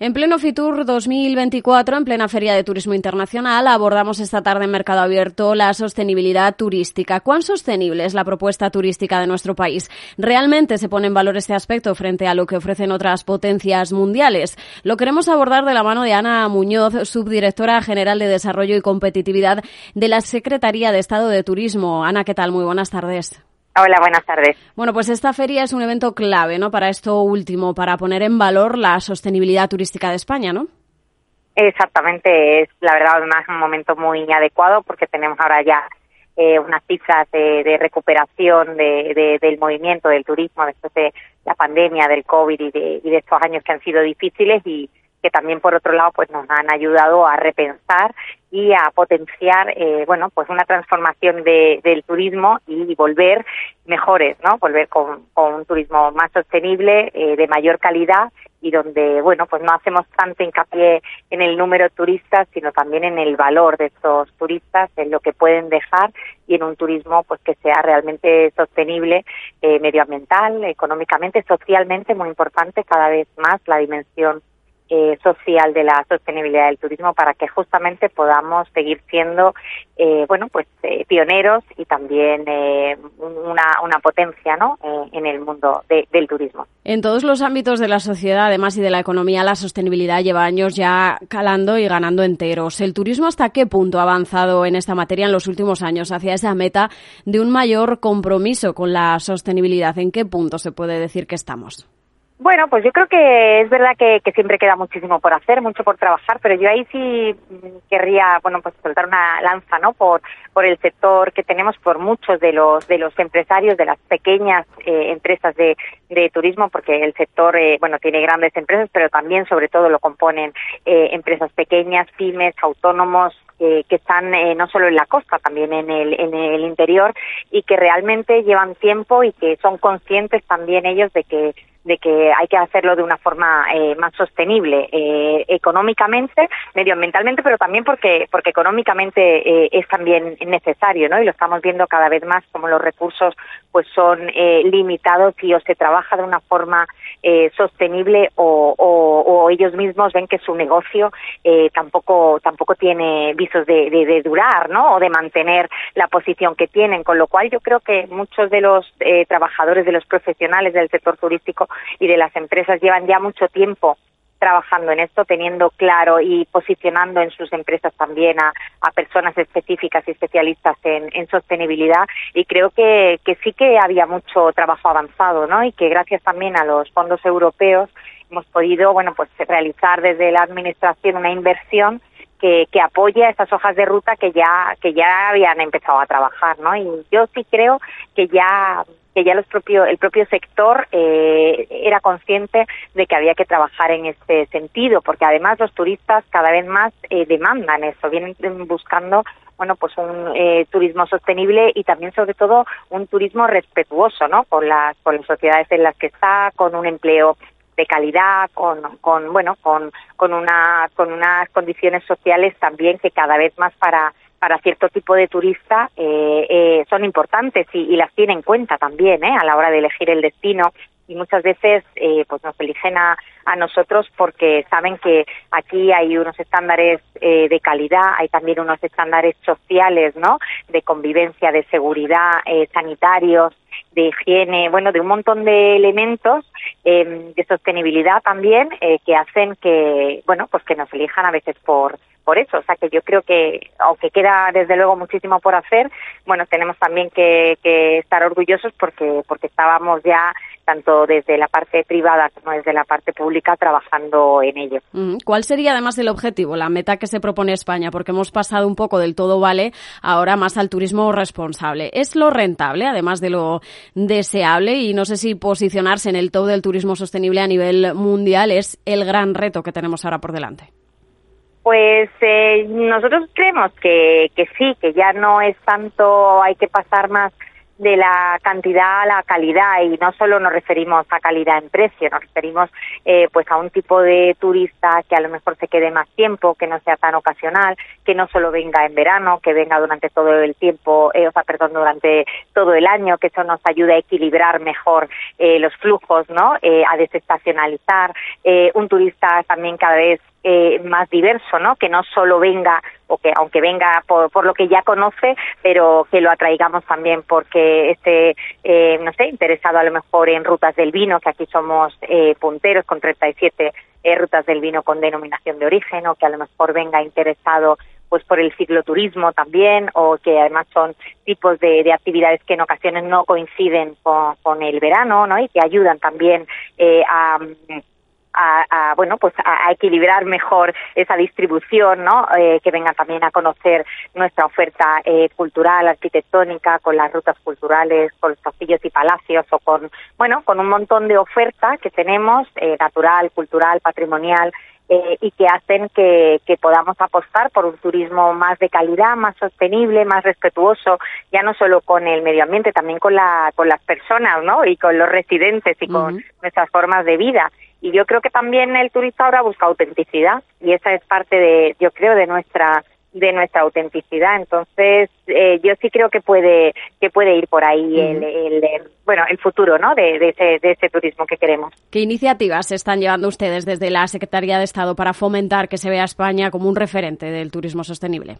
En pleno Fitur 2024, en plena Feria de Turismo Internacional, abordamos esta tarde en Mercado Abierto la sostenibilidad turística. ¿Cuán sostenible es la propuesta turística de nuestro país? ¿Realmente se pone en valor este aspecto frente a lo que ofrecen otras potencias mundiales? Lo queremos abordar de la mano de Ana Muñoz, subdirectora general de Desarrollo y Competitividad de la Secretaría de Estado de Turismo. Ana, ¿qué tal? Muy buenas tardes. Hola, buenas tardes. Bueno, pues esta feria es un evento clave, ¿no? Para esto último, para poner en valor la sostenibilidad turística de España, ¿no? Exactamente, es la verdad además un momento muy adecuado porque tenemos ahora ya eh, unas cifras de, recuperación de, del movimiento del turismo después de la pandemia, del COVID y de, y de estos años que han sido difíciles y, que también por otro lado pues nos han ayudado a repensar y a potenciar eh, bueno pues una transformación de, del turismo y volver mejores no volver con, un turismo más sostenible eh, de mayor calidad y donde bueno pues no hacemos tanto hincapié en el número de turistas sino también en el valor de estos turistas en lo que pueden dejar y en un turismo pues que sea realmente sostenible eh, medioambiental económicamente socialmente muy importante cada vez más la dimensión eh, social de la sostenibilidad del turismo para que justamente podamos seguir siendo eh, bueno pues eh, pioneros y también una, una, potencia ¿no? en el mundo del turismo. En todos los ámbitos de la sociedad, además y de la economía, la sostenibilidad lleva años ya calando y ganando enteros. ¿El turismo hasta qué punto ha avanzado en esta materia en los últimos años hacia esa meta de un mayor compromiso con la sostenibilidad? ¿En qué punto se puede decir que estamos? Bueno, pues yo creo que es verdad que, siempre queda muchísimo por hacer, mucho por trabajar, pero yo ahí sí querría, bueno, pues soltar una lanza, ¿no? Por por el sector que tenemos, por muchos de los de los empresarios de las pequeñas eh, empresas de, de turismo, porque el sector, eh, bueno, tiene grandes empresas, pero también, sobre todo, lo componen eh, empresas pequeñas, pymes, autónomos, que están no solo en la costa, también en el, en el interior y que realmente llevan tiempo y que son conscientes también ellos de que de que hay que hacerlo de una forma eh, más sostenible eh, económicamente, medioambientalmente, pero también porque porque económicamente eh, es también necesario, ¿no? Y lo estamos viendo cada vez más como los recursos pues son limitados y o se trabaja de una forma sostenible o, ellos mismos ven que su negocio tampoco tampoco tiene visos de, durar, ¿no? O de mantener la posición que tienen, con lo cual yo creo que muchos de los trabajadores, de los profesionales del sector turístico y de las empresas llevan ya mucho tiempo trabajando en esto, teniendo claro y posicionando en sus empresas también a, personas específicas y especialistas en, sostenibilidad y creo que, que, sí que había mucho trabajo avanzado, ¿no? Y que gracias también a los fondos europeos hemos podido, bueno, pues realizar desde la administración una inversión que, que apoya esas hojas de ruta que ya que ya habían empezado a trabajar, ¿no? Y yo sí creo que ya que ya los propio, el propio sector eh, era consciente de que había que trabajar en este sentido, porque además los turistas cada vez más eh, demandan eso, vienen buscando bueno pues un eh, turismo sostenible y también sobre todo un turismo respetuoso no con las con las sociedades en las que está con un empleo de calidad con, con bueno con con una con unas condiciones sociales también que cada vez más para para cierto tipo de turista eh, eh, son importantes y, las tiene en cuenta también ¿eh? a la hora de elegir el destino y muchas veces eh, pues nos eligen a, a, nosotros porque saben que aquí hay unos estándares eh, de calidad, hay también unos estándares sociales, ¿no? De convivencia, de seguridad, eh, sanitarios, de higiene, bueno, de un montón de elementos eh, de sostenibilidad también eh, que hacen que, bueno, pues que nos elijan a veces por por eso, o sea que yo creo que aunque queda desde luego muchísimo por hacer, bueno, tenemos también que, que estar orgullosos porque porque estábamos ya tanto desde la parte privada como desde la parte pública trabajando en ello. ¿Cuál sería además el objetivo, la meta que se propone España? Porque hemos pasado un poco del todo vale ahora más al turismo responsable. ¿Es lo rentable, además de lo deseable? Y no sé si posicionarse en el todo del turismo sostenible a nivel mundial es el gran reto que tenemos ahora por delante. Pues eh, nosotros creemos que, que sí, que ya no es tanto hay que pasar más de la cantidad a la calidad y no solo nos referimos a calidad en precio, nos referimos eh, pues a un tipo de turista que a lo mejor se quede más tiempo, que no sea tan ocasional, que no solo venga en verano, que venga durante todo el tiempo, eh, o sea, perdón, durante todo el año, que eso nos ayude a equilibrar mejor eh, los flujos, ¿no? Eh, a desestacionalizar, eh, un turista también cada vez eh, más diverso, ¿no? Que no solo venga o que aunque venga por, por lo que ya conoce, pero que lo atraigamos también porque esté, eh, no sé, interesado a lo mejor en rutas del vino, que aquí somos eh, punteros con 37 eh, rutas del vino con denominación de origen, o que a lo mejor venga interesado pues por el cicloturismo también o que además son tipos de, de actividades que en ocasiones no coinciden con, con, el verano no y que ayudan también eh, a a, a, bueno pues a, a, equilibrar mejor esa distribución no eh, que vengan también a conocer nuestra oferta eh, cultural arquitectónica con las rutas culturales con los castillos y palacios o con bueno con un montón de oferta que tenemos eh, natural cultural patrimonial eh, y que hacen que, que, podamos apostar por un turismo más de calidad, más sostenible, más respetuoso, ya no solo con el medio ambiente, también con, la, con las personas, ¿no? Y con los residentes y con uh -huh. nuestras formas de vida. Y yo creo que también el turista ahora busca autenticidad y esa es parte de, yo creo, de nuestra de nuestra autenticidad. Entonces, eh, yo sí creo que puede que puede ir por ahí el, el, bueno el futuro, ¿no? De, de, ese, de ese turismo que queremos. ¿Qué iniciativas están llevando ustedes desde la Secretaría de Estado para fomentar que se vea España como un referente del turismo sostenible?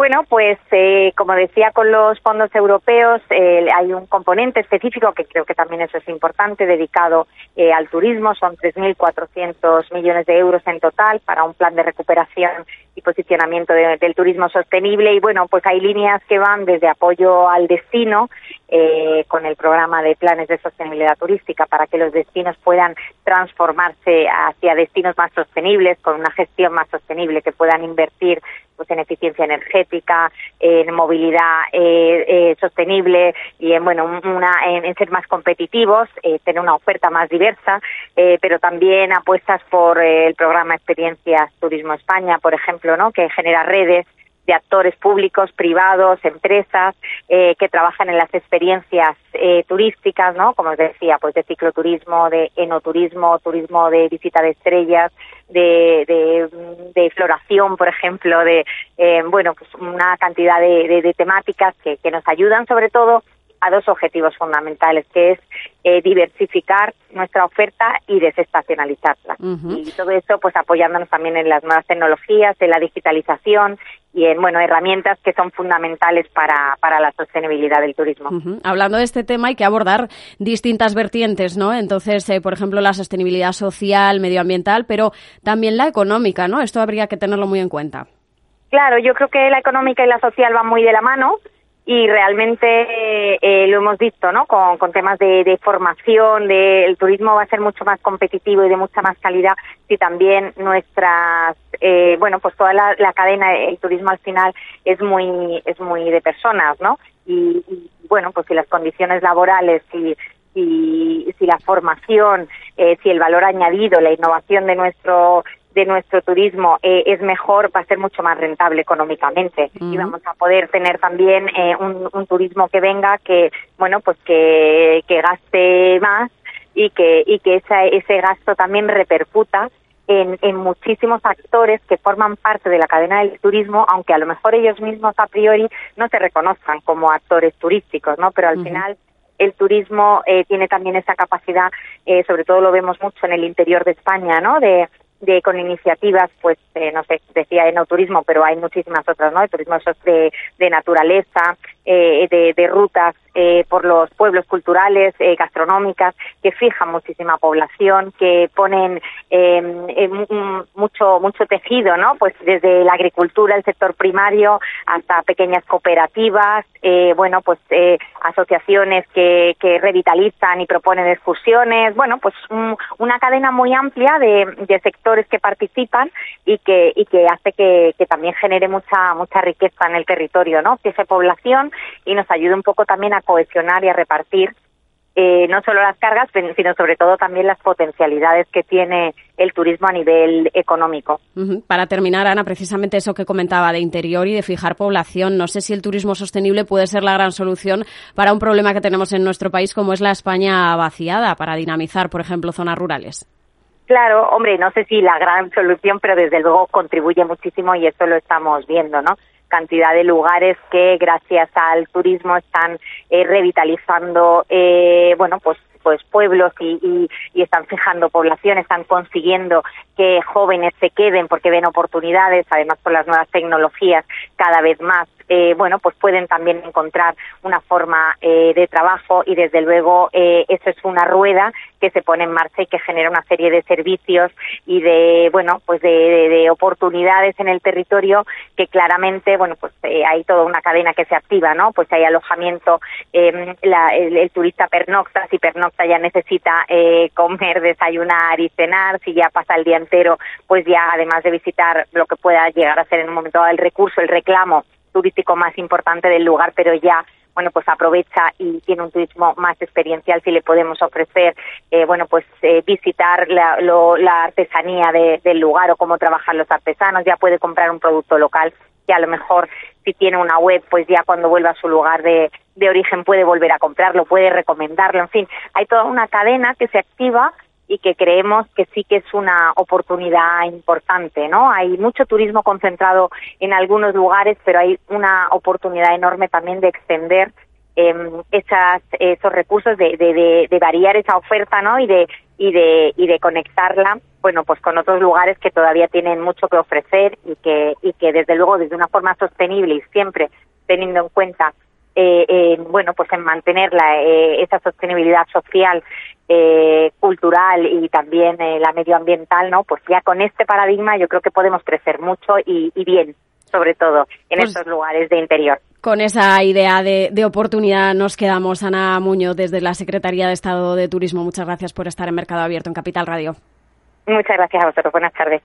Bueno, pues eh, como decía con los fondos europeos eh, hay un componente específico que creo que también eso es importante dedicado eh, al turismo. Son 3.400 millones de euros en total para un plan de recuperación y posicionamiento de, del turismo sostenible. Y bueno, pues hay líneas que van desde apoyo al destino eh, con el programa de planes de sostenibilidad turística para que los destinos puedan transformarse hacia destinos más sostenibles, con una gestión más sostenible, que puedan invertir pues en eficiencia energética, en movilidad eh, eh, sostenible y en bueno una en, ser más competitivos, eh, tener una oferta más diversa, eh, pero también apuestas por el programa Experiencias Turismo España, por ejemplo, no que genera redes de actores públicos, privados, empresas eh, que trabajan en las experiencias eh, turísticas, ¿no? Como os decía, pues de cicloturismo, de enoturismo, turismo de visita de estrellas, de, de, de floración, por ejemplo, de, eh, bueno, pues una cantidad de, de, temáticas que, que nos ayudan sobre todo a dos objetivos fundamentales, que es eh, diversificar nuestra oferta y desestacionalizarla. Uh -huh. Y todo eso, pues apoyándonos también en las nuevas tecnologías, en la digitalización y en bueno herramientas que son fundamentales para, para la sostenibilidad del turismo. Uh -huh. Hablando de este tema hay que abordar distintas vertientes, ¿no? Entonces, eh, por ejemplo, la sostenibilidad social, medioambiental, pero también la económica, ¿no? Esto habría que tenerlo muy en cuenta. Claro, yo creo que la económica y la social van muy de la mano y realmente eh, lo hemos visto, ¿no? Con, con temas de, de formación, de, el turismo va a ser mucho más competitivo y de mucha más calidad si también nuestras, eh, bueno, pues toda la, cadena, el turismo al final es muy, es muy de personas, ¿no? Y, y bueno, pues si las condiciones laborales, si, si, si la formación, eh, si el valor añadido, la innovación de nuestro de nuestro turismo eh, es mejor, va a ser mucho más rentable económicamente uh -huh. y vamos a poder tener también eh, un, un, turismo que venga que, bueno, pues que, que gaste más y que, y que esa, ese gasto también repercuta en, en, muchísimos actores que forman parte de la cadena del turismo, aunque a lo mejor ellos mismos a priori no se reconozcan como actores turísticos, ¿no? Pero al uh -huh. final el turismo eh, tiene también esa capacidad, eh, sobre todo lo vemos mucho en el interior de España, ¿no? De, de con iniciativas, pues, eh, no sé, decía de no turismo, pero hay muchísimas otras, ¿no? De turismo de, de naturaleza, eh, de, de, rutas eh, por los pueblos culturales, eh, gastronómicas, que fijan muchísima población, que ponen eh, mucho mucho tejido, ¿no? Pues desde la agricultura, el sector primario, hasta pequeñas cooperativas, eh, bueno, pues eh, asociaciones que, que revitalizan y proponen excursiones, bueno, pues un, una cadena muy amplia de, de sectores que participan y que y que hace que, que también genere mucha mucha riqueza en el territorio, ¿no? Que esa población y nos ayude un poco también a cohesionar y a repartir eh, no solo las cargas, sino sobre todo también las potencialidades que tiene el turismo a nivel económico. Para terminar, Ana, precisamente eso que comentaba de interior y de fijar población, no sé si el turismo sostenible puede ser la gran solución para un problema que tenemos en nuestro país como es la España vaciada, para dinamizar, por ejemplo, zonas rurales. Claro, hombre, no sé si la gran solución, pero desde luego contribuye muchísimo y eso lo estamos viendo, ¿no? Cantidad de lugares que gracias al turismo están eh, revitalizando eh, bueno pues pues pueblos y, y, están fijando población, están consiguiendo que jóvenes se queden porque ven oportunidades, además por las nuevas tecnologías cada vez más eh, bueno, pues pueden también encontrar una forma eh, de trabajo y desde luego eh, eso es una rueda que se pone en marcha y que genera una serie de servicios y de, bueno, pues de, oportunidades en el territorio que claramente, bueno, pues hay toda una cadena que se activa, ¿no? Pues hay alojamiento, em, el, turista pernocta, si pernocta ya necesita comer, desayunar y cenar, si ya pasa el día entero, pues ya además de visitar lo que pueda llegar a ser en un momento dado el recurso, el reclamo, turístico más importante del lugar, pero ya bueno, pues aprovecha y tiene un turismo más experiencial si le podemos ofrecer, eh, bueno, pues eh, visitar la, la artesanía del lugar o cómo trabajan los artesanos, ya puede comprar un producto local que a lo mejor si tiene una web, pues ya cuando vuelva a su lugar de, de origen puede volver a comprarlo, puede recomendarlo, en fin, hay toda una cadena que se activa y que creemos que sí que es una oportunidad importante, ¿no? Hay mucho turismo concentrado en algunos lugares, pero hay una oportunidad enorme también de extender em, esas, esos recursos, de, de, de, variar esa oferta, ¿no? Y de, y de, y de conectarla, bueno, pues con otros lugares que todavía tienen mucho que ofrecer y que, y que desde luego desde una forma sostenible y siempre teniendo en cuenta eh, bueno, pues en mantener la, eh, esa sostenibilidad social, eh, cultural y también la medioambiental, ¿no? Pues ya con este paradigma yo creo que podemos crecer mucho y, bien, sobre todo en pues estos lugares de interior. Con esa idea de, de, oportunidad nos quedamos. Ana Muñoz, desde la Secretaría de Estado de Turismo, muchas gracias por estar en Mercado Abierto en Capital Radio. Muchas gracias a vosotros. Buenas tardes.